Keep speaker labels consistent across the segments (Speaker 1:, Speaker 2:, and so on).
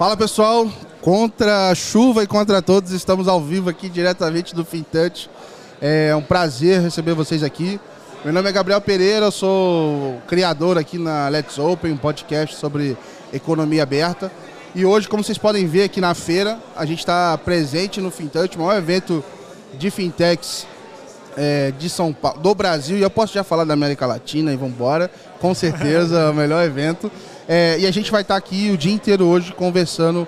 Speaker 1: Fala pessoal, contra a chuva e contra todos, estamos ao vivo aqui diretamente do Fintouch. É um prazer receber vocês aqui. Meu nome é Gabriel Pereira, sou criador aqui na Let's Open, um podcast sobre economia aberta. E hoje, como vocês podem ver aqui na feira, a gente está presente no Fintouch, o maior evento de fintechs é, de São Paulo, do Brasil, e eu posso já falar da América Latina e vamos embora, com certeza, o melhor evento. É, e a gente vai estar aqui o dia inteiro hoje conversando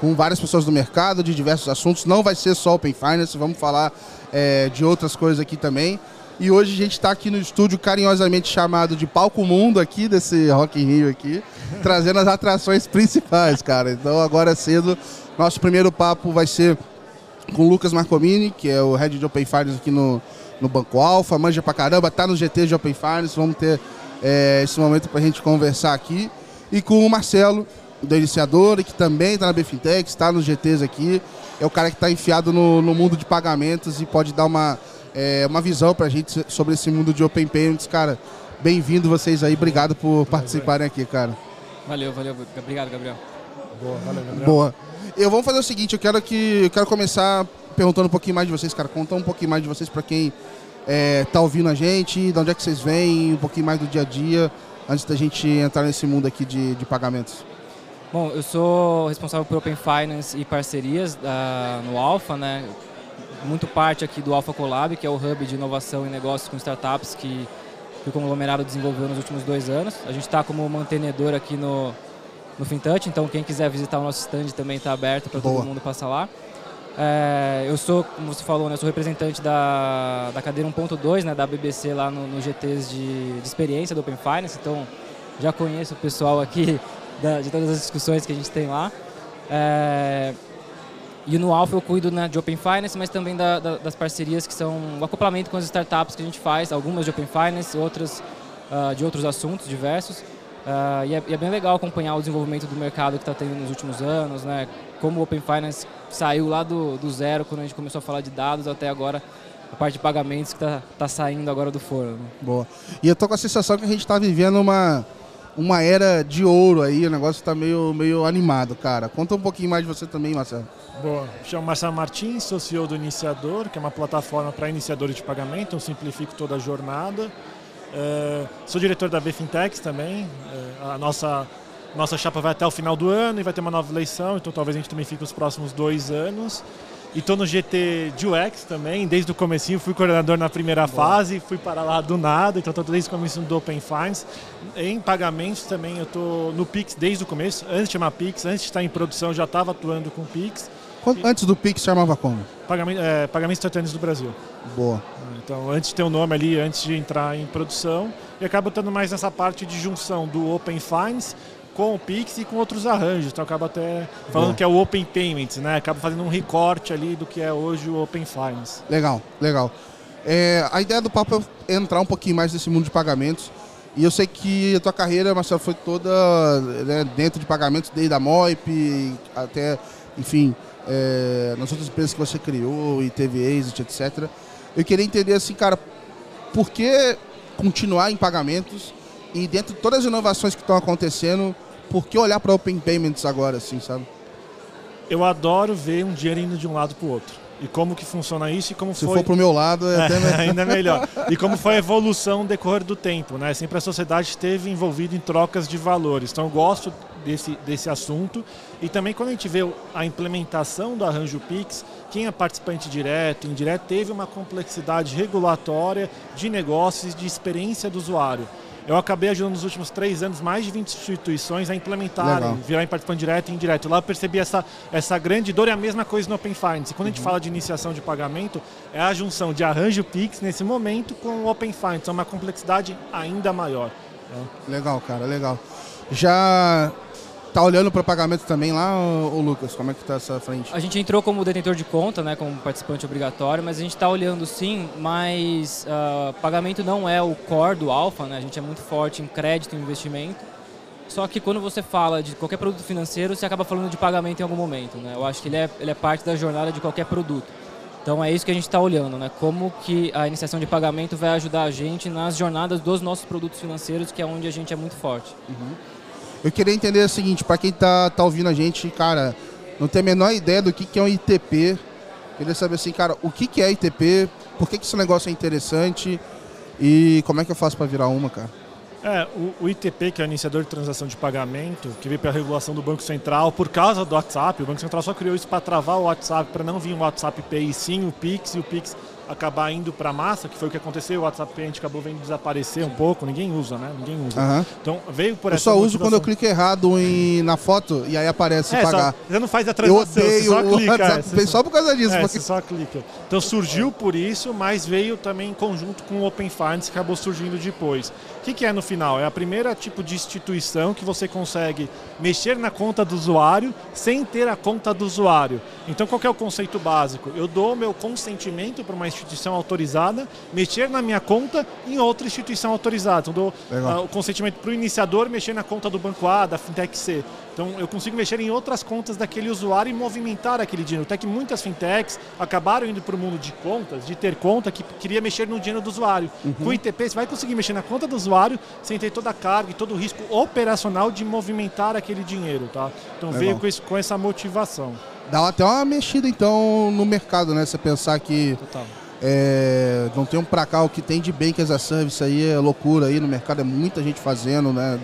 Speaker 1: com várias pessoas do mercado de diversos assuntos. Não vai ser só Open Finance, vamos falar é, de outras coisas aqui também. E hoje a gente está aqui no estúdio carinhosamente chamado de Palco Mundo aqui, desse Rock in Rio aqui, trazendo as atrações principais, cara. Então agora cedo, nosso primeiro papo vai ser com o Lucas Marcomini, que é o Head de Open Finance aqui no, no Banco Alfa, manja pra caramba, tá no GT de Open Finance, vamos ter é, esse momento pra gente conversar aqui e com o Marcelo, do Iniciador, que também está na Bfintech, está nos GTs aqui. É o cara que está enfiado no, no, mundo de pagamentos e pode dar uma, é, uma visão para a gente sobre esse mundo de Open Payments. Cara, bem-vindo vocês aí, obrigado por participarem aqui, cara.
Speaker 2: Valeu, valeu. Obrigado, Gabriel.
Speaker 1: Boa, valeu, Gabriel. Boa. Eu vou fazer o seguinte, eu quero que eu quero começar perguntando um pouquinho mais de vocês, cara. Contar um pouquinho mais de vocês para quem é, tá ouvindo a gente, de onde é que vocês vêm, um pouquinho mais do dia a dia antes da gente entrar nesse mundo aqui de, de pagamentos?
Speaker 2: Bom, eu sou responsável por Open Finance e parcerias no Alpha, né? Muito parte aqui do Alpha Collab, que é o hub de inovação e negócios com startups que, que o conglomerado desenvolveu nos últimos dois anos. A gente está como mantenedor aqui no, no FinTouch, então quem quiser visitar o nosso stand também está aberto para todo mundo passar lá. É, eu sou, como você falou, né, sou representante da, da cadeira 1.2, né, da BBC lá no, no GTs de, de, experiência do Open Finance, então já conheço o pessoal aqui da, de todas as discussões que a gente tem lá. É, e no Alpha eu cuido né, de Open Finance, mas também da, da, das parcerias que são o acoplamento com as startups que a gente faz, algumas de Open Finance, outras uh, de outros assuntos diversos. Uh, e, é, e, é, bem legal acompanhar o desenvolvimento do mercado que está tendo nos últimos anos, né? Como o Open Finance saiu lá do, do zero quando a gente começou a falar de dados até agora a parte de pagamentos que está tá saindo agora do forno.
Speaker 1: Boa. E eu tô com a sensação que a gente está vivendo uma, uma era de ouro aí, o negócio está meio, meio animado, cara. Conta um pouquinho mais de você também, Marcelo.
Speaker 3: Boa. Chamo Marcelo Martins, sou CEO do Iniciador, que é uma plataforma para iniciadores de pagamento, eu simplifico toda a jornada. Uh, sou diretor da BFintex também. Uh, a nossa, nossa chapa vai até o final do ano e vai ter uma nova eleição, então talvez a gente também fique os próximos dois anos. E estou no GT de UX também, desde o comecinho, fui coordenador na primeira Boa. fase, fui para lá do nada, então estou desde o começo do Open Finance. Em pagamentos também, eu estou no Pix desde o começo, antes de chamar Pix, antes de estar em produção, já estava atuando com Pix.
Speaker 1: Antes do Pix chamava como?
Speaker 3: Pagamento, é, pagamentos instantâneos do Brasil.
Speaker 1: Boa.
Speaker 3: Então, antes de ter o um nome ali, antes de entrar em produção, e acaba estando mais nessa parte de junção do Open Finance com o Pix e com outros arranjos. Então acaba até falando que é o Open Payments, né? Acaba fazendo um recorte ali do que é hoje o Open Finance.
Speaker 1: Legal, legal. É, a ideia do papo é entrar um pouquinho mais nesse mundo de pagamentos. E eu sei que a tua carreira, Marcelo, foi toda né, dentro de pagamentos, desde a MOIP até, enfim, é, nas outras empresas que você criou e teve êxito, etc. Eu queria entender assim, cara, por que continuar em pagamentos e dentro de todas as inovações que estão acontecendo, por que olhar para Open Payments agora, assim, sabe?
Speaker 3: Eu adoro ver um dinheiro indo de um lado para o outro. E como que funciona isso e como
Speaker 1: Se
Speaker 3: foi...
Speaker 1: for pro meu lado, é, até
Speaker 3: melhor. ainda melhor. E como foi a evolução no decorrer do tempo, né? Sempre a sociedade esteve envolvida em trocas de valores. Então eu gosto desse, desse assunto. E também quando a gente vê a implementação do arranjo Pix, quem é participante direto, indireto, teve uma complexidade regulatória de negócios e de experiência do usuário. Eu acabei ajudando nos últimos três anos mais de 20 instituições a implementarem, virar em participante direto e indireto. Lá eu percebi essa, essa grande dor e a mesma coisa no Open Finance. Quando a gente uhum. fala de iniciação de pagamento, é a junção de arranjo Pix nesse momento com o Open Finance. É uma complexidade ainda maior.
Speaker 1: Legal, cara, legal. Já Tá olhando para pagamento também lá, o Lucas? Como é que está essa frente?
Speaker 2: A gente entrou como detentor de conta, né, como participante obrigatório, mas a gente está olhando sim, mas uh, pagamento não é o core do Alpha, né? A gente é muito forte em crédito e investimento. Só que quando você fala de qualquer produto financeiro, você acaba falando de pagamento em algum momento, né? Eu acho que ele é, ele é parte da jornada de qualquer produto. Então é isso que a gente está olhando, né? Como que a iniciação de pagamento vai ajudar a gente nas jornadas dos nossos produtos financeiros, que é onde a gente é muito forte.
Speaker 1: Uhum. Eu queria entender o seguinte, para quem tá, tá ouvindo a gente, cara, não tem a menor ideia do que, que é um ITP. Queria saber assim, cara, o que, que é ITP, por que, que esse negócio é interessante e como é que eu faço para virar uma, cara?
Speaker 3: É, o, o, ITP, que é o Iniciador de Transação de Pagamento, que veio pela regulação do Banco Central por causa do WhatsApp, o Banco Central só criou isso para travar o WhatsApp, para não vir o WhatsApp Pay sim o Pix, e o Pix acabar indo para a massa, que foi o que aconteceu, o WhatsApp gente acabou vendo desaparecer um pouco, ninguém usa, né? Ninguém usa.
Speaker 1: Uhum.
Speaker 3: Então veio por
Speaker 1: eu
Speaker 3: essa
Speaker 1: só
Speaker 3: motivação.
Speaker 1: uso quando eu clico errado em, na foto e aí aparece
Speaker 3: é,
Speaker 1: pagar.
Speaker 3: Só, você não faz a transação,
Speaker 1: eu odeio
Speaker 3: só clica.
Speaker 1: WhatsApp
Speaker 3: é,
Speaker 1: só por causa disso.
Speaker 3: É,
Speaker 1: porque...
Speaker 3: você só clica. Então surgiu por isso, mas veio também em conjunto com o Open Finance, que acabou surgindo depois. O que, que é no final? É a primeira tipo de instituição que você consegue mexer na conta do usuário sem ter a conta do usuário. Então qual é o conceito básico? Eu dou meu consentimento para uma instituição autorizada mexer na minha conta em outra instituição autorizada. Então dou uh, o consentimento para o iniciador mexer na conta do banco A, da fintech C. Então eu consigo mexer em outras contas daquele usuário e movimentar aquele dinheiro. Até que muitas fintechs acabaram indo para o mundo de contas, de ter conta que queria mexer no dinheiro do usuário. Uhum. Com o ITP você vai conseguir mexer na conta do usuário sem ter toda a carga e todo o risco operacional de movimentar aquele dinheiro. Tá? Então Legal. veio com, isso, com essa motivação.
Speaker 1: Dá até uma mexida então no mercado, né? Você pensar que é, não tem um pra cá o que tem de Bank as a Service aí é loucura aí no mercado, é muita gente fazendo, né?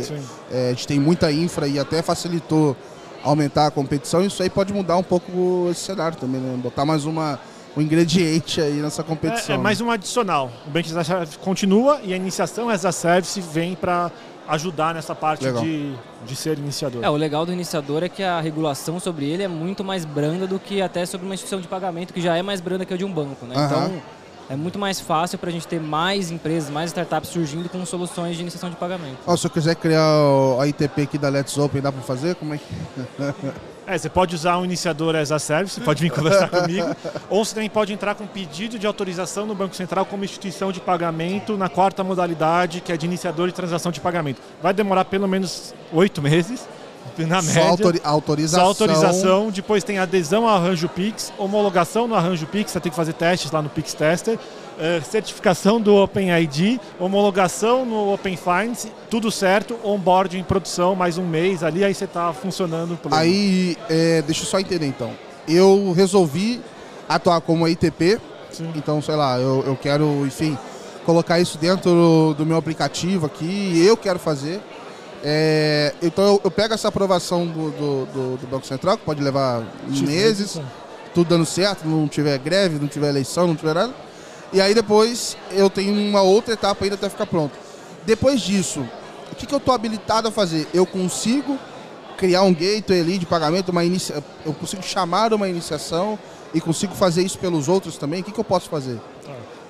Speaker 1: É, a gente tem muita infra e até facilitou aumentar a competição. Isso aí pode mudar um pouco esse cenário também, né? Botar mais uma, um ingrediente aí nessa competição.
Speaker 3: É, é mais um adicional. O Bank as a Service continua e a iniciação as a Service vem para ajudar nessa parte de, de ser iniciador.
Speaker 2: É, o legal do iniciador é que a regulação sobre ele é muito mais branda do que até sobre uma instituição de pagamento, que já é mais branda que a de um banco. Né? Uhum. Então, é muito mais fácil para a gente ter mais empresas, mais startups surgindo com soluções de iniciação de pagamento.
Speaker 1: Oh, se eu quiser criar a ITP aqui da Let's Open, dá para fazer? Como é que...
Speaker 3: É, você pode usar um iniciador as a service, você pode vir conversar comigo, ou você também pode entrar com pedido de autorização no Banco Central como instituição de pagamento na quarta modalidade, que é de iniciador de transação de pagamento. Vai demorar pelo menos oito meses, na média. Só
Speaker 1: autori autorização.
Speaker 3: Só autorização, depois tem adesão ao Arranjo Pix, homologação no Arranjo Pix, você tem que fazer testes lá no Pix Tester, uh, certificação do OpenID, homologação no Open Finance, tudo certo, onboard em produção, mais um mês ali, aí você está funcionando.
Speaker 1: Aí, é, deixa eu só entender então. Eu resolvi atuar como ITP, Sim. então, sei lá, eu, eu quero, enfim, colocar isso dentro do meu aplicativo aqui, eu quero fazer. É, então eu, eu, pego essa aprovação do, do, do, do, Banco Central, que pode levar meses, tudo dando certo, não tiver greve, não tiver eleição, não tiver nada. E aí depois eu tenho uma outra etapa ainda até ficar pronto. Depois disso, o que, que eu estou habilitado a fazer? Eu consigo criar um gateway ali de pagamento, uma inicia... eu consigo chamar uma iniciação e consigo fazer isso pelos outros também. O que, que eu posso fazer?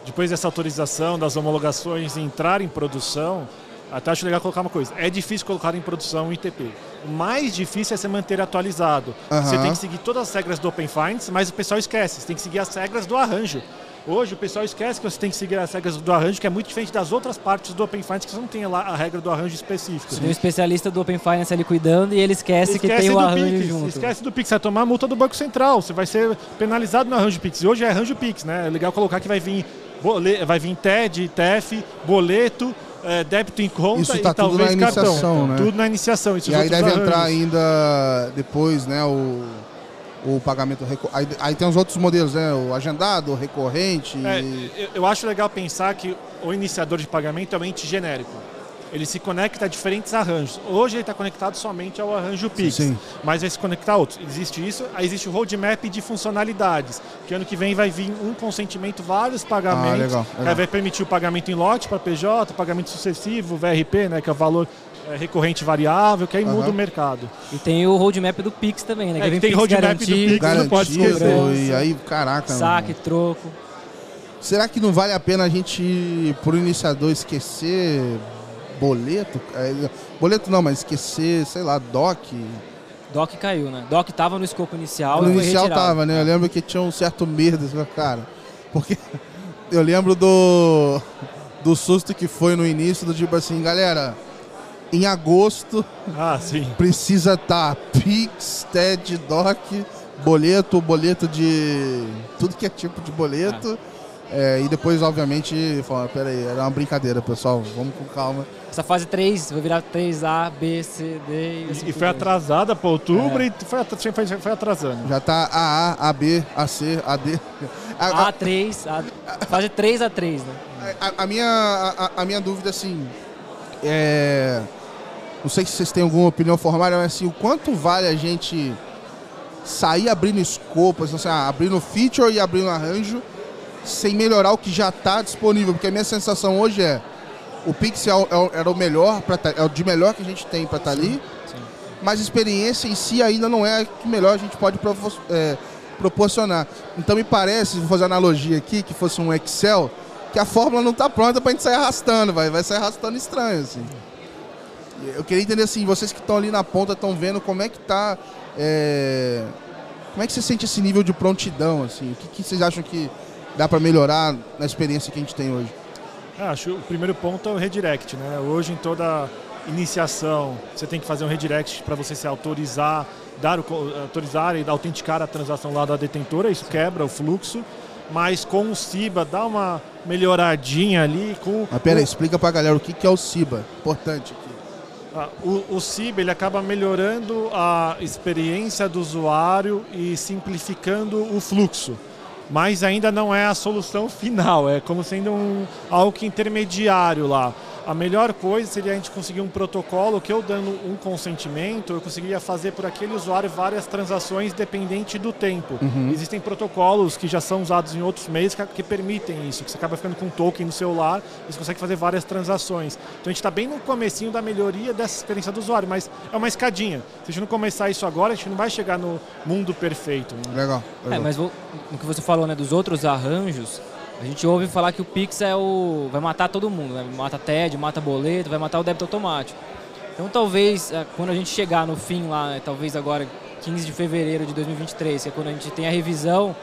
Speaker 3: Depois dessa autorização, das homologações entrar em produção, até acho legal colocar uma coisa. É difícil colocar em produção um ITP. O mais difícil é se manter atualizado. Uhum. Você tem que seguir todas as regras do Open Finance, mas o pessoal esquece. Você tem que seguir as regras do arranjo. Hoje o pessoal esquece que você tem que seguir as regras do arranjo, que é muito diferente das outras partes do Open Finance, que você não tem lá a regra do arranjo específico.
Speaker 2: Tem um especialista do Open Finance ali cuidando e ele esquece, esquece que tem o arranjo
Speaker 3: Pix,
Speaker 2: junto.
Speaker 3: Esquece do Pix, você vai tomar a multa do Banco Central, você vai ser penalizado no arranjo Pix. E hoje é arranjo Pix, né? É legal colocar que vai vir, vai vir TED, TEF, boleto, é, débito em conta
Speaker 1: isso tá
Speaker 3: e
Speaker 1: tudo
Speaker 3: talvez
Speaker 1: na iniciação,
Speaker 3: cartão.
Speaker 1: Né?
Speaker 3: Tudo na iniciação.
Speaker 1: e aí deve
Speaker 3: arranjos.
Speaker 1: entrar ainda depois, né, o, o pagamento aí, aí, tem os outros modelos, né, o agendado, o recorrente.
Speaker 3: É, eu, eu acho legal pensar que o iniciador de pagamento é um ente genérico ele se conecta a diferentes arranjos. Hoje ele está conectado somente ao arranjo Pix,
Speaker 1: sim, sim.
Speaker 3: mas vai se conectar a outros. Existe isso, aí existe o roadmap de funcionalidades, que ano que vem vai vir um consentimento, vários pagamentos,
Speaker 1: ah, legal, legal.
Speaker 3: vai permitir o pagamento em lote para PJ, pagamento sucessivo, VRP, né, que é o valor é, recorrente variável, que aí uhum. muda o mercado.
Speaker 2: E tem o roadmap do Pix também, né?
Speaker 3: É, que tem roadmap do Pix,
Speaker 1: não pode E aí, caraca.
Speaker 2: Saque, mano. troco.
Speaker 1: Será que não vale a pena a gente, por iniciador, esquecer boleto. É, boleto não, mas esquecer, sei lá, DOC.
Speaker 2: DOC caiu, né? DOC tava no escopo inicial.
Speaker 1: No inicial tava, né? Eu lembro que tinha um certo medo, cara. Porque eu lembro do, do susto que foi no início, do tipo assim, galera, em agosto
Speaker 3: ah,
Speaker 1: precisa estar tá Pix, TED, DOC, boleto, boleto de. tudo que é tipo de boleto. Ah É, e depois, obviamente, falaram, peraí, era uma brincadeira, pessoal, vamos com calma.
Speaker 2: Essa fase 3 vai virar 3A, B, C, D
Speaker 3: E,
Speaker 2: assim
Speaker 3: e foi atrasada para outubro
Speaker 2: É.
Speaker 3: e foi, foi, foi atrasando.
Speaker 1: Já tá AA, AB, AC, AD. A, a-
Speaker 2: A3, A, fase 3 a 3, né?
Speaker 1: a- a minha, a, a minha dúvida, assim, é... Não sei se vocês têm alguma opinião formada, mas assim, o quanto vale a gente sair abrindo escopo, assim, ah, abrindo feature e abrindo arranjo, sem melhorar o que já está disponível? Porque a minha sensação hoje é o Pixel é o- era o melhor, pra tá- é o de melhor que a gente tem para estar ali,
Speaker 2: sim.
Speaker 1: mas a experiência em si ainda não é a que melhor a gente pode é, proporcionar. Então me parece, vou fazer uma analogia aqui, que fosse um Excel, que a fórmula não está pronta para a gente sair arrastando, vai, vai sair arrastando estranho, assim. Eu queria entender assim, vocês que estão ali na ponta estão vendo como é que tá. é, Como é que você sente esse nível de prontidão, assim? O que, que vocês acham que dá para melhorar na experiência que a gente tem hoje?
Speaker 3: É, acho que o primeiro ponto é o redirect, né? Hoje em toda iniciação você tem que fazer um redirect para você se autorizar, dar o, autorizar e autenticar a transação lá da detentora, isso quebra o fluxo. Mas com o Ciba dá uma melhoradinha ali com
Speaker 1: Mas pera aí,
Speaker 3: o-
Speaker 1: explica pra galera o que, que é o CIBA. Importante aqui.
Speaker 3: Ah, O, o CIB ele acaba melhorando a experiência do usuário e simplificando o fluxo. Mas ainda não é a solução final, é como sendo um, algo intermediário lá. A melhor coisa seria a gente conseguir um protocolo que eu dando um consentimento, eu conseguiria fazer por aquele usuário várias transações dependente do tempo. Existem protocolos que já são usados em outros meios que, que permitem isso, que você acaba ficando com um token no celular e você consegue fazer várias transações. Então a gente está bem no comecinho da melhoria dessa experiência do usuário, mas é uma escadinha. Se a gente não começar isso agora, a gente não vai chegar no mundo perfeito. né?
Speaker 1: Legal.
Speaker 2: É,
Speaker 1: legal.
Speaker 2: mas vou- no que você falou, né, dos outros arranjos, a gente ouve falar que o Pix é o vai matar todo mundo, né? Mata TED, mata boleto, vai matar o débito automático. Então talvez é, quando a gente chegar no fim lá, né, talvez agora 15 de fevereiro de 2023, que é quando a gente tem a revisão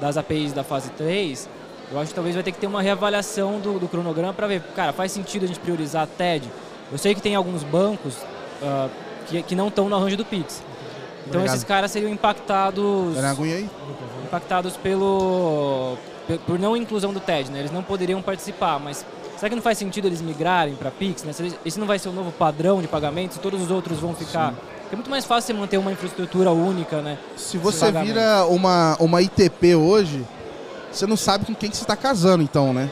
Speaker 2: das APIs da fase 3, eu acho que talvez vai ter que ter uma reavaliação do, do cronograma para ver, cara, faz sentido a gente priorizar a TED? Eu sei que tem alguns bancos ah, que, que não estão no arranjo do Pix. Então
Speaker 1: Obrigado.
Speaker 2: esses caras seriam impactados
Speaker 1: aguinha aí?
Speaker 2: impactados pelo pe- por não inclusão do TED, né? Eles não poderiam participar, mas será que não faz sentido eles migrarem para Pix, né? Esse não vai ser o novo padrão de pagamento, se todos os outros vão ficar. É muito mais fácil você manter uma infraestrutura única, né?
Speaker 1: Se você vira uma, uma ITP hoje, você não sabe com quem que você está casando, então, né?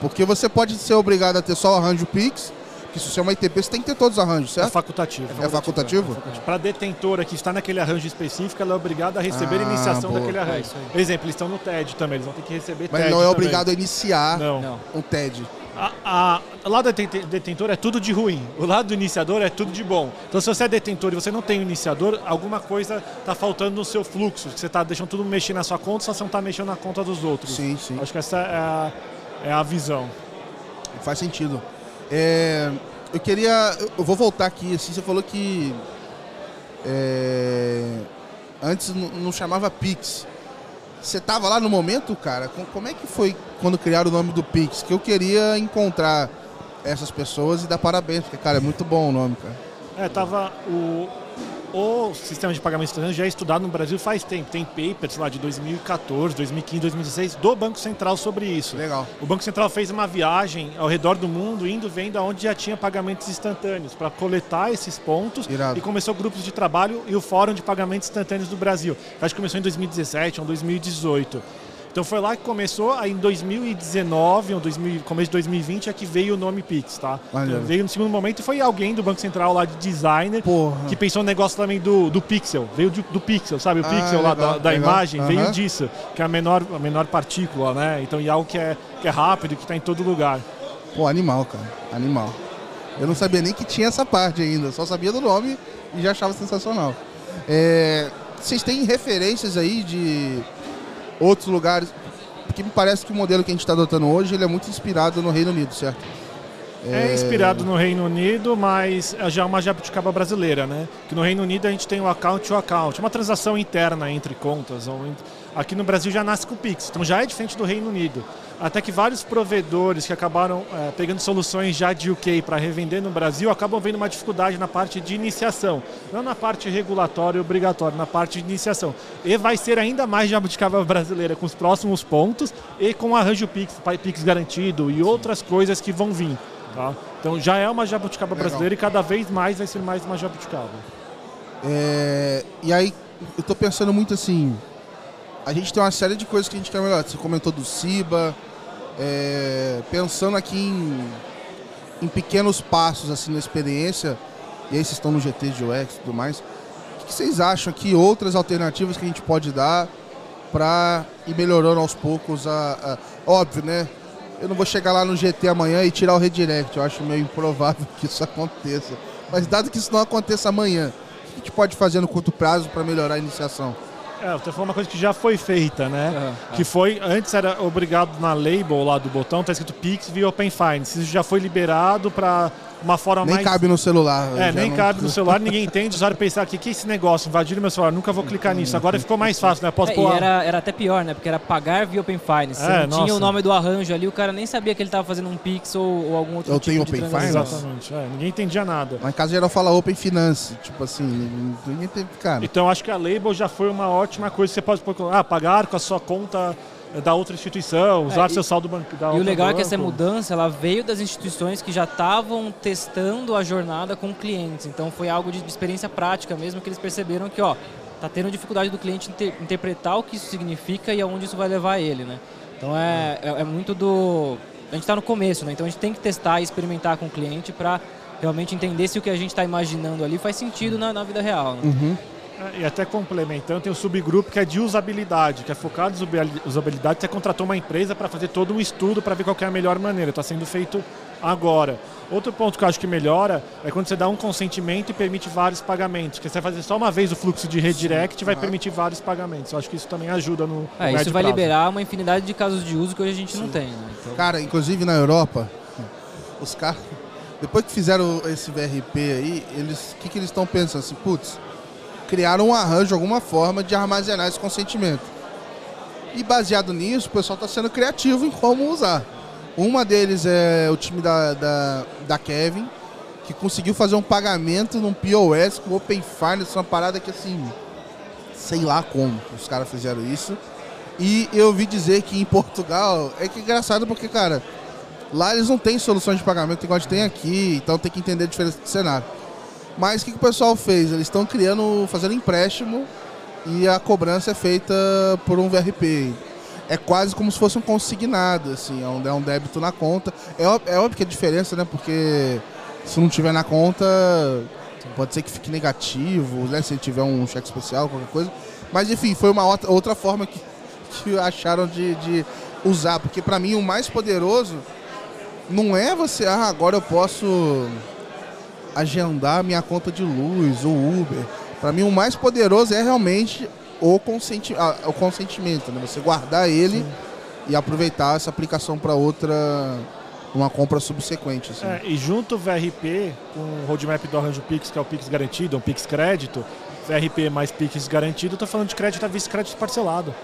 Speaker 1: Porque você pode ser obrigado a ter só o arranjo Pix, que se você é uma ITP, você tem que ter todos os arranjos,
Speaker 3: É
Speaker 1: certo?
Speaker 3: facultativo.
Speaker 1: É facultativo?
Speaker 3: Para a detentora que está naquele arranjo específico, ela é obrigada a receber a
Speaker 1: Ah,
Speaker 3: iniciação
Speaker 1: boa.
Speaker 3: daquele
Speaker 2: É
Speaker 3: arranjo.
Speaker 2: isso aí.
Speaker 3: Por exemplo, eles estão no TED também, eles vão ter que receber
Speaker 1: Mas
Speaker 3: TED
Speaker 1: não é
Speaker 3: também.
Speaker 1: obrigado a iniciar
Speaker 2: Não.
Speaker 1: Um TED.
Speaker 3: A, a, o lado deten- detentor é tudo de ruim, o lado do iniciador é tudo de bom. Então, se você é detentor e você não tem o iniciador, alguma coisa está faltando no seu fluxo, que você está deixando tudo mexer na sua conta, só você não está mexendo na conta dos outros.
Speaker 1: Sim, sim.
Speaker 3: Acho que essa é a, é a visão.
Speaker 1: Faz sentido. É, eu queria. eu- vou voltar aqui, assim, você falou que. é, antes não chamava Pix. Você tava lá no momento, cara? Com- Como é que foi quando criaram o nome do Pix? Que eu queria encontrar essas pessoas e dar parabéns, porque, cara, é muito bom o nome, cara.
Speaker 3: É, tava o, o sistema de pagamento instantâneo já é estudado no Brasil faz tempo. Tem papers lá de 2014, 2015, 2016 do Banco Central sobre isso.
Speaker 1: Legal.
Speaker 3: O Banco Central fez uma viagem ao redor do mundo, indo vendo aonde já tinha pagamentos instantâneos, para coletar esses pontos.
Speaker 1: Irado.
Speaker 3: E começou grupos de trabalho e o Fórum de Pagamentos Instantâneos do Brasil. Acho que começou em 2017 ou 2018. Então foi lá que começou, aí em 2019 ou 2000, começo de 2020 é que veio o nome Pix, tá?
Speaker 1: Maneiro.
Speaker 3: Veio no segundo momento e foi alguém do Banco Central lá de designer
Speaker 1: Porra.
Speaker 3: que pensou no negócio também do, do Pixel. Veio de- do Pixel, sabe? O
Speaker 1: Ah,
Speaker 3: Pixel lá
Speaker 1: legal,
Speaker 3: da, da
Speaker 1: legal.
Speaker 3: imagem veio
Speaker 1: Aham.
Speaker 3: disso, que é a menor, a menor partícula, né? Então, e algo que é, que é rápido, que está em todo lugar.
Speaker 1: Pô, animal, cara. Animal. Eu não sabia nem que tinha essa parte ainda, só sabia do nome e já achava sensacional. É, vocês têm referências aí de outros lugares? Porque me parece que o modelo que a gente está adotando hoje ele é muito inspirado no Reino Unido, certo?
Speaker 3: É, inspirado no Reino Unido, mas é já uma jabuticaba brasileira, né? Que no Reino Unido a gente tem o account to account, uma transação interna entre contas. ou entre- aqui no Brasil já nasce com o Pix, então já é diferente do Reino Unido. Até que vários provedores que acabaram é, pegando soluções já de UK para revender no Brasil acabam vendo uma dificuldade na parte de iniciação, não na parte regulatória e obrigatória, na parte de iniciação. E vai ser ainda mais jabuticaba brasileira com os próximos pontos e com o arranjo Pix, Pix garantido e outras coisas que vão vir. Tá? Então já é uma jabuticaba Legal. brasileira e cada vez mais vai ser mais uma jabuticaba.
Speaker 1: É, e aí eu estou pensando muito assim, a gente tem uma série de coisas que a gente quer melhorar. Você comentou do CIBA, é, pensando aqui em, em, pequenos passos assim na experiência, e aí vocês estão no GT de UX e tudo mais, o que vocês acham que outras alternativas que a gente pode dar para ir melhorando aos poucos a, a, Óbvio, né? Eu não vou chegar lá no GT amanhã e tirar o redirect, eu acho meio improvável que isso aconteça. Mas dado que isso não aconteça amanhã, o que a gente pode fazer no curto prazo para melhorar a iniciação?
Speaker 3: É, você falou uma coisa que já foi feita, né? Uhum, que foi, antes era obrigado na label lá do botão, tá escrito Pix via Open Finance. Isso já foi liberado para uma forma
Speaker 1: nem
Speaker 3: mais.
Speaker 1: Nem cabe no celular.
Speaker 3: É, nem não... cabe no celular, ninguém entende. O usuário pensar que que é esse negócio, invadir meu celular, nunca vou clicar nisso. Agora ficou mais fácil, né?
Speaker 2: Posso é, pôr... era, era até pior, né? Porque era pagar via Open Finance. É, não tinha o nome do arranjo ali, o cara nem sabia que ele estava fazendo um Pix ou, ou algum outro Eu tipo tenho
Speaker 1: Open Finance?
Speaker 3: Exatamente. É, ninguém entendia nada.
Speaker 1: Mas em casa geral fala Open Finance. Tipo assim, ninguém teve cara.
Speaker 3: Então acho que a label já foi uma ótima coisa. Você pode pôr, ah, pagar com a sua conta da outra instituição, usar é, seu saldo bancário.
Speaker 2: E o legal banco. é que essa mudança ela veio das instituições que já estavam testando a jornada com clientes. Então foi algo de experiência prática mesmo que eles perceberam que ó tá tendo dificuldade do cliente inter interpretar o que isso significa e aonde isso vai levar ele, né? Então é, é, é muito do a gente está no começo, né? Então a gente tem que testar e experimentar com o cliente para realmente entender se o que a gente está imaginando ali faz sentido na, na vida real. Né?
Speaker 1: Uhum.
Speaker 3: É, e até complementando, tem um subgrupo que é de usabilidade, que é focado em usabilidade. Você contratou uma empresa para fazer todo um estudo para ver qual é a melhor maneira. Está sendo feito agora. Outro ponto que eu acho que melhora é quando você dá um consentimento e permite vários pagamentos. Que você vai fazer só uma vez o fluxo de redirect e vai permitir vários pagamentos. Eu acho que isso também ajuda no.
Speaker 2: É, isso vai prazo. liberar uma infinidade de casos de uso que hoje a gente Sim. não tem. Né?
Speaker 1: Então... Cara, inclusive na Europa, os caras. Depois que fizeram esse VRP aí, eles. O que, que eles estão pensando? Assim, putz criaram um arranjo, alguma forma de armazenar esse consentimento. E baseado nisso, o pessoal está sendo criativo em como usar. Uma deles é o time da, da, da Kevin, que conseguiu fazer um pagamento num POS com Open Finance, uma parada que assim, sei lá como os caras fizeram isso. E eu ouvi dizer que em Portugal, é que é engraçado porque, cara, lá eles não têm soluções de pagamento igual a gente tem aqui, então tem que entender a diferença do cenário. Mas o que, que o pessoal fez? Eles estão criando, fazendo empréstimo e a cobrança é feita por um VRP. É quase como se fosse um consignado, assim, é um, é um débito na conta. É, é óbvio que é diferença, né? Porque se não tiver na conta, pode ser que fique negativo, né? Se tiver um cheque especial, qualquer coisa. Mas enfim, foi uma outra forma que, que acharam de, de usar. Porque para mim o mais poderoso não é você, ah, agora eu posso agendar minha conta de luz, ou Uber. Para mim, o mais poderoso é realmente o, consenti o consentimento, né? Você guardar ele Sim. e aproveitar essa aplicação para outra, uma compra subsequente. Assim.
Speaker 3: É, e junto o VRP com o roadmap do Arranjo Pix, que é o Pix garantido, um Pix crédito, VRP mais Pix garantido, estou falando de crédito à vista crédito parcelado.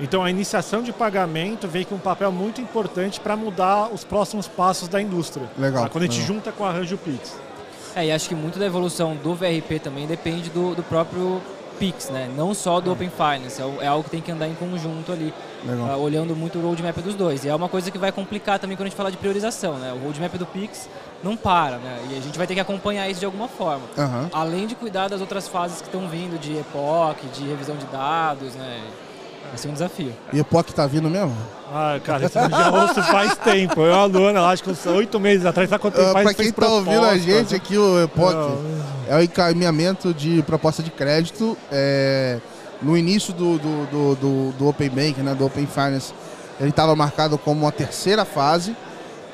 Speaker 3: Então a iniciação de pagamento vem com um papel muito importante para mudar os próximos passos da indústria.
Speaker 1: Legal.
Speaker 3: Tá? Quando a gente
Speaker 1: legal.
Speaker 3: junta com o Arranjo Pix.
Speaker 2: É, e acho que muito da evolução do VRP também depende do, do próprio Pix, né? Não só do é. Open Finance, é, é, algo que tem que andar em conjunto ali, uh, olhando muito o roadmap dos dois. E é uma coisa que vai complicar também quando a gente fala de priorização, né? O roadmap do Pix não para, né? E a gente vai ter que acompanhar isso de alguma forma.
Speaker 1: Uhum.
Speaker 2: Além de cuidar das outras fases que estão vindo, de EPOC, de revisão de dados, né? Vai ser um desafio.
Speaker 1: E EPOC tá vindo mesmo?
Speaker 3: Ah, cara, isso eu já ouço faz tempo. Eu, aluno, acho que uns oito meses atrás, sabe quanto tempo uh,
Speaker 1: faz? Pra quem tá ouvindo a gente aqui, o EPOC é o encaminhamento de proposta de crédito. É, no início do, do, do, do, do Open Bank, né, do Open Finance, ele estava marcado como uma terceira fase.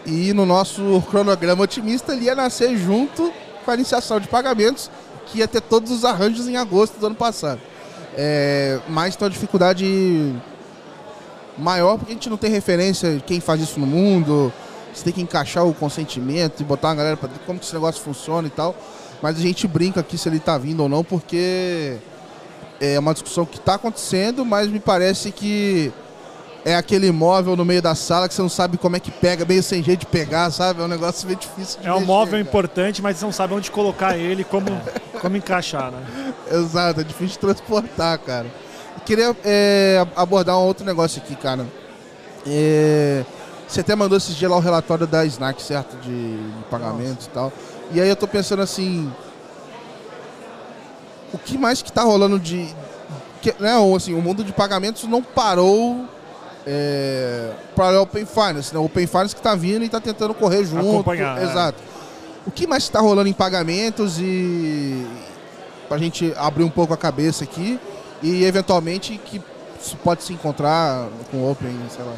Speaker 1: E no nosso cronograma otimista, ele ia nascer junto com a iniciação de pagamentos, que ia ter todos os arranjos em agosto do ano passado. É, mas tem uma dificuldade maior porque a gente não tem referência de quem faz isso no mundo. Você tem que encaixar o consentimento e botar uma galera para como que esse negócio funciona e tal. Mas a gente brinca aqui se ele está vindo ou não, porque é uma discussão que está acontecendo, mas me parece que é aquele móvel no meio da sala que você não sabe como é que pega, meio sem jeito de pegar, sabe? É um negócio meio difícil de
Speaker 3: É um
Speaker 1: mexer,
Speaker 3: móvel
Speaker 1: cara.
Speaker 3: importante, mas você não sabe onde colocar ele, como, como encaixar, né?
Speaker 1: Exato, é difícil de transportar, cara. Queria é, abordar um outro negócio aqui, cara. É, você até mandou esses dias lá o relatório da Snack, certo? De, de pagamentos e tal. E aí eu tô pensando assim. O que mais que tá rolando de. Que, né, assim, o mundo de pagamentos não parou é, para o Open Finance, né? O Open Finance que tá vindo e tá tentando correr junto.
Speaker 3: Acompanhar, é.
Speaker 1: Exato. O que mais está rolando em pagamentos e pra gente abrir um pouco a cabeça aqui e eventualmente que se pode se encontrar com o Open, sei lá.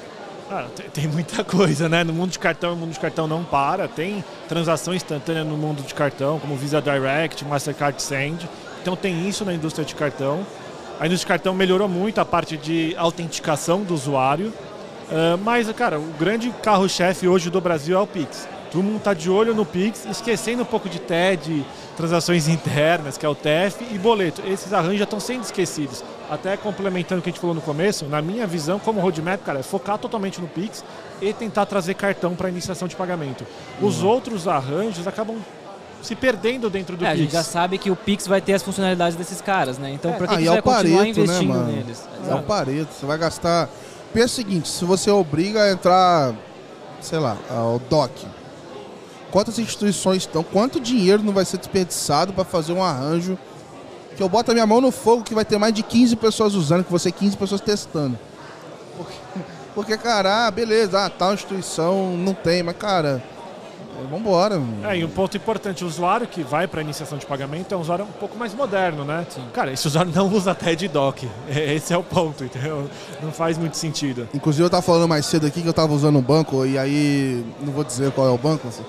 Speaker 3: Ah, tem, tem muita coisa, né? No mundo de cartão, o mundo de cartão não para. Tem transação instantânea no mundo de cartão, como Visa Direct, Mastercard Send. Então tem isso na indústria de cartão. A indústria de cartão melhorou muito a parte de autenticação do usuário. Ah, mas, cara, o grande carro-chefe hoje do Brasil é o Pix. Todo mundo está de olho no Pix, esquecendo um pouco de TED, transações internas, que é o TEF, e boleto. Esses arranjos já estão sendo esquecidos. Até complementando o que a gente falou no começo, na minha visão, como roadmap, cara, é focar totalmente no Pix e tentar trazer cartão para iniciação de pagamento. Os outros arranjos acabam se perdendo dentro do
Speaker 2: É, a
Speaker 3: Pix.
Speaker 2: gente já sabe que o Pix vai ter as funcionalidades desses caras, né? Então, por que,
Speaker 1: Ah,
Speaker 2: que você
Speaker 1: é
Speaker 2: vai
Speaker 1: o
Speaker 2: continuar
Speaker 1: Pareto, né,
Speaker 2: investindo
Speaker 1: mano?
Speaker 2: neles?
Speaker 1: É o Pareto, você vai gastar. Pensa o seguinte, se você obriga a entrar, sei lá, ao DOC, quantas instituições estão, quanto dinheiro não vai ser desperdiçado para fazer um arranjo que eu boto a minha mão no fogo que vai ter mais de 15 pessoas usando, que você 15 pessoas testando. Porque, porque cara, ah, beleza, ah, tal instituição não tem, mas cara, é, vambora.
Speaker 3: É, e um ponto importante, o usuário que vai para iniciação de pagamento é um usuário um pouco mais moderno, né? Cara, esse usuário não usa TED Doc. Esse é o ponto, entendeu? Não faz muito sentido.
Speaker 1: Inclusive eu tava falando mais cedo aqui que eu tava usando um banco e aí não vou dizer qual é o banco, assim,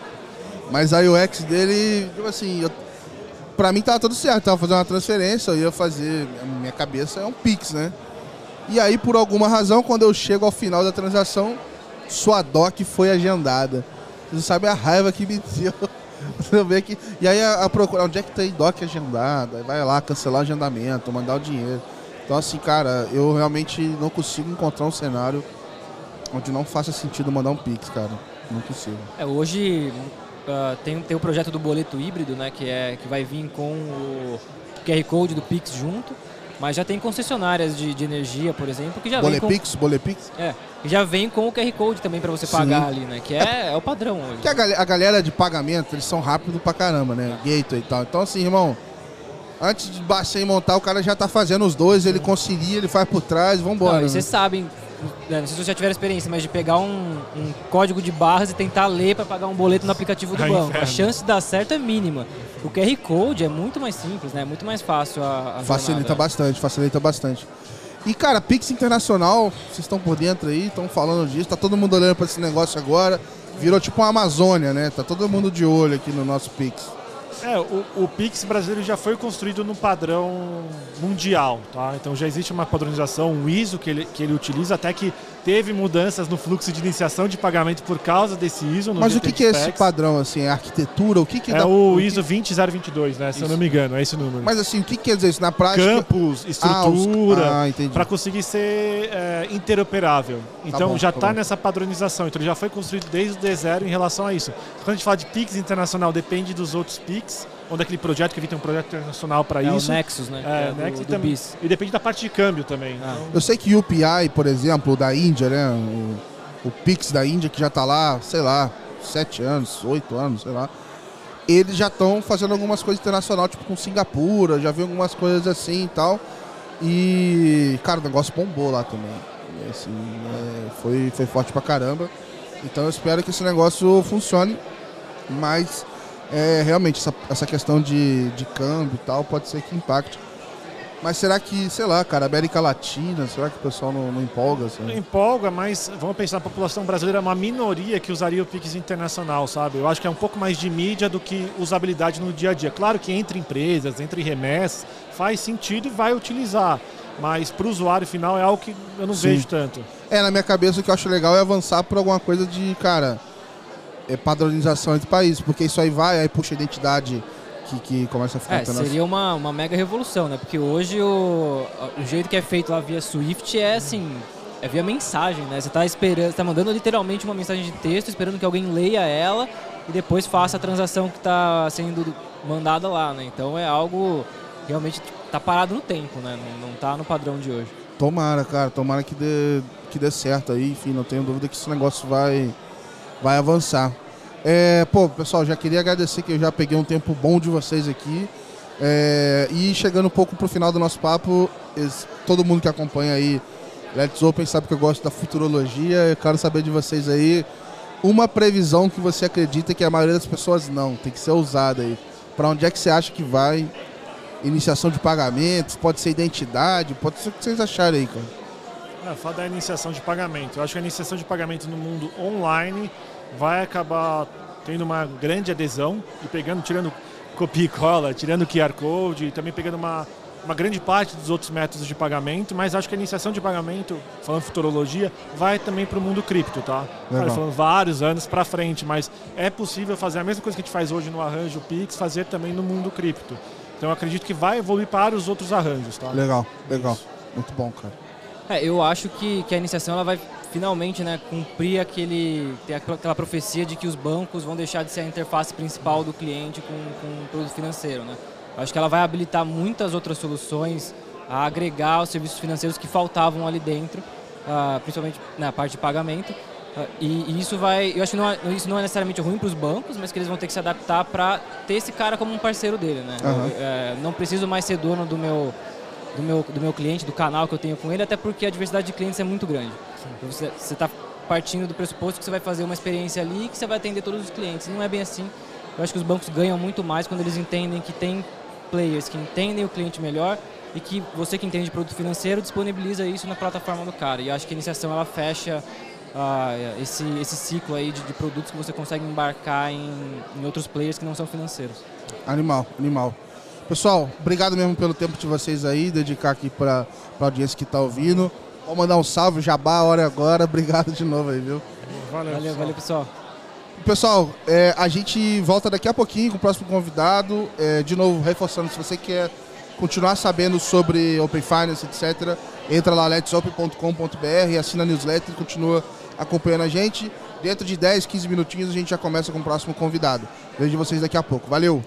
Speaker 1: mas aí o ex dele, tipo assim, eu, pra mim tava tudo certo, tava fazendo uma transferência, eu ia fazer, a minha cabeça é um Pix, né? E aí por alguma razão, quando eu chego ao final da transação, sua DOC foi agendada. Você sabe a raiva que me deu. Eu ver que, e aí a, a procurar onde é que tem DOC agendada, aí vai lá cancelar o agendamento, mandar o dinheiro. Então assim, cara, eu realmente não consigo encontrar um cenário onde não faça sentido mandar um Pix, cara. Não consigo.
Speaker 2: É, hoje ah, tem, tem o projeto do boleto híbrido, né? Que, é, que vai vir com o QR Code do Pix junto. Mas já tem concessionárias de, de energia, por exemplo, que já vem com,
Speaker 1: Bolepix, Bolepix.
Speaker 2: é, já vem com o QR Code também para você
Speaker 1: Sim.
Speaker 2: pagar ali, né? Que é, é o padrão hoje.
Speaker 1: Porque a, gal- a galera de pagamento, eles são rápidos pra caramba, né? Gateway e tal. Então, assim, irmão, antes de baixar e montar, o cara já tá fazendo os dois, ele concilia, ele faz por trás, vambora.
Speaker 2: Não, e
Speaker 1: né?
Speaker 2: vocês sabem, né, não sei se vocês já tiveram experiência, mas de pegar um, um código de barras e tentar ler para pagar um boleto no aplicativo do
Speaker 3: É
Speaker 2: banco.
Speaker 3: inferno.
Speaker 2: A chance de dar certo é mínima. O QR Code é muito mais simples, né? É muito mais fácil a, a
Speaker 1: Facilita
Speaker 2: jornada.
Speaker 1: bastante, facilita bastante. E, cara, Pix Internacional, vocês estão por dentro aí, estão falando disso, tá todo mundo olhando pra esse negócio agora. Virou tipo uma Amazônia, né? Tá todo mundo de olho aqui no nosso Pix.
Speaker 3: É, o, o Pix brasileiro já foi construído no padrão mundial, tá? Então já existe uma padronização, um ISO que ele, que ele utiliza, até que teve mudanças no fluxo de iniciação de pagamento por causa desse ISO.
Speaker 1: Mas o que, que é esse padrão, assim? É arquitetura? O que que
Speaker 3: É
Speaker 1: dá-
Speaker 3: o ISO 20022, né? Se eu
Speaker 1: Isso.
Speaker 3: não me engano, é esse número.
Speaker 1: Mas assim, o que quer dizer isso na prática?
Speaker 3: Campos,
Speaker 1: Ah, os-
Speaker 3: estrutura,
Speaker 1: Ah, entendi.
Speaker 3: para conseguir ser é, interoperável. Então
Speaker 1: bom,
Speaker 3: já
Speaker 1: tá
Speaker 3: está
Speaker 1: bom.
Speaker 3: nessa padronização. Então ele já foi construído desde o D0 em relação a isso. Quando a gente fala de PIX internacional, depende dos outros PIX, ou daquele projeto que tem um projeto internacional para
Speaker 2: É
Speaker 3: isso.
Speaker 2: o Nexus, né?
Speaker 3: É,
Speaker 2: é do,
Speaker 3: Next
Speaker 2: do
Speaker 3: também.
Speaker 2: BIS.
Speaker 3: E depende da parte de câmbio também.
Speaker 2: Ah.
Speaker 3: Então,
Speaker 1: Eu sei que o UPI, por exemplo, da Índia, né? O, o Pix da Índia, que já tá lá, sei lá, sete anos, oito anos, sei lá. Eles já estão fazendo algumas coisas internacionais, tipo com Singapura, já vi algumas coisas assim e tal. E, cara, o negócio bombou lá também. E, assim, é, foi, foi forte pra caramba. Então eu espero que esse negócio funcione. Mas é, realmente essa, essa questão de, de câmbio e tal pode ser que impacte. Mas será que, sei lá, cara, América Latina, será que o pessoal não, não empolga? Assim?
Speaker 3: não empolga, mas vamos pensar, a população brasileira é uma minoria que usaria o Pix internacional, sabe? Eu acho que é um pouco mais de mídia do que usabilidade no dia a dia. Claro que entre empresas, entre remessas, faz sentido e vai utilizar. Mas para o usuário final é algo que eu não
Speaker 1: Sim.
Speaker 3: vejo tanto.
Speaker 1: É, na minha cabeça o que eu acho legal é avançar por alguma coisa de, cara, é padronização entre países, porque isso aí vai, aí puxa a identidade que, que começa a ficar
Speaker 2: É, seria uma, uma mega revolução, né? Porque hoje o, o jeito que é feito lá via Swift é assim, é via mensagem, né? Você está esperando, está mandando literalmente uma mensagem de texto, esperando que alguém leia ela e depois faça a transação que está sendo mandada lá, né? Então é algo realmente tá parado no tempo, né? Não, não tá no padrão de hoje.
Speaker 1: Tomara, cara, tomara que dê, que dê certo aí, enfim, não tenho dúvida que esse negócio vai, vai avançar. É, pô, pessoal, já queria agradecer que eu já peguei um tempo bom de vocês aqui. É, e chegando um pouco pro final do nosso papo, todo mundo que acompanha aí Let's Open sabe que eu gosto da futurologia. Eu quero saber de vocês aí uma previsão que você acredita que a maioria das pessoas não, tem que ser usada aí. Para onde é que você acha que vai? Iniciação de pagamentos, pode ser identidade, pode ser o que vocês acharem aí, cara.
Speaker 3: É, fala da iniciação de pagamento. Eu acho que a iniciação de pagamento no mundo online vai acabar tendo uma grande adesão e pegando, tirando copia e cola, tirando QR Code e também pegando uma uma grande parte dos outros métodos de pagamento, mas acho que a iniciação de pagamento, falando futurologia, vai também para o mundo cripto, tá? Claro, falando vários anos para frente, mas é possível fazer a mesma coisa que a gente faz hoje no arranjo Pix, fazer também no mundo cripto. Então eu acredito que vai evoluir para os outros arranjos, tá?
Speaker 1: Legal, legal. Muito bom, cara.
Speaker 2: É, eu acho que, que a iniciação ela vai finalmente né, cumprir aquele, aquela profecia de que os bancos vão deixar de ser a interface principal do cliente com, com o produto financeiro, né? Acho que ela vai habilitar muitas outras soluções a agregar os serviços financeiros que faltavam ali dentro, uh, principalmente na parte de pagamento. Uh, e, e, isso vai, eu acho que não é, isso não é necessariamente ruim para os bancos, mas que eles vão ter que se adaptar para ter esse cara como um parceiro dele, né? Uhum. Eu, é, não preciso mais ser dono do meu, do meu, do meu cliente, do canal que eu tenho com ele, até porque a diversidade de clientes é muito grande. Então, você está partindo do pressuposto que você vai fazer uma experiência ali e que você vai atender todos os clientes. Não é bem assim. Eu acho que os bancos ganham muito mais quando eles entendem que tem players que entendem o cliente melhor e que você que entende de produto financeiro disponibiliza isso na plataforma do cara. E acho que a iniciação ela fecha uh, esse, esse ciclo aí de, de, produtos que você consegue embarcar em, em outros players que não são financeiros.
Speaker 1: Animal, animal. Pessoal, obrigado mesmo pelo tempo de vocês aí, dedicar aqui para a audiência que está ouvindo. Vou mandar um salve, Jabá, a hora é agora. Obrigado de novo aí, viu?
Speaker 2: Valeu, valeu, valeu pessoal.
Speaker 1: Pessoal, é, a gente volta daqui a pouquinho com o próximo convidado. É, de novo, reforçando, se você quer continuar sabendo sobre Open Finance, etc., entra lá letsopen.com.br, assina a newsletter e continua acompanhando a gente. Dentro de 10, 15 minutinhos a gente já começa com o próximo convidado. Vejo vocês daqui a pouco. Valeu!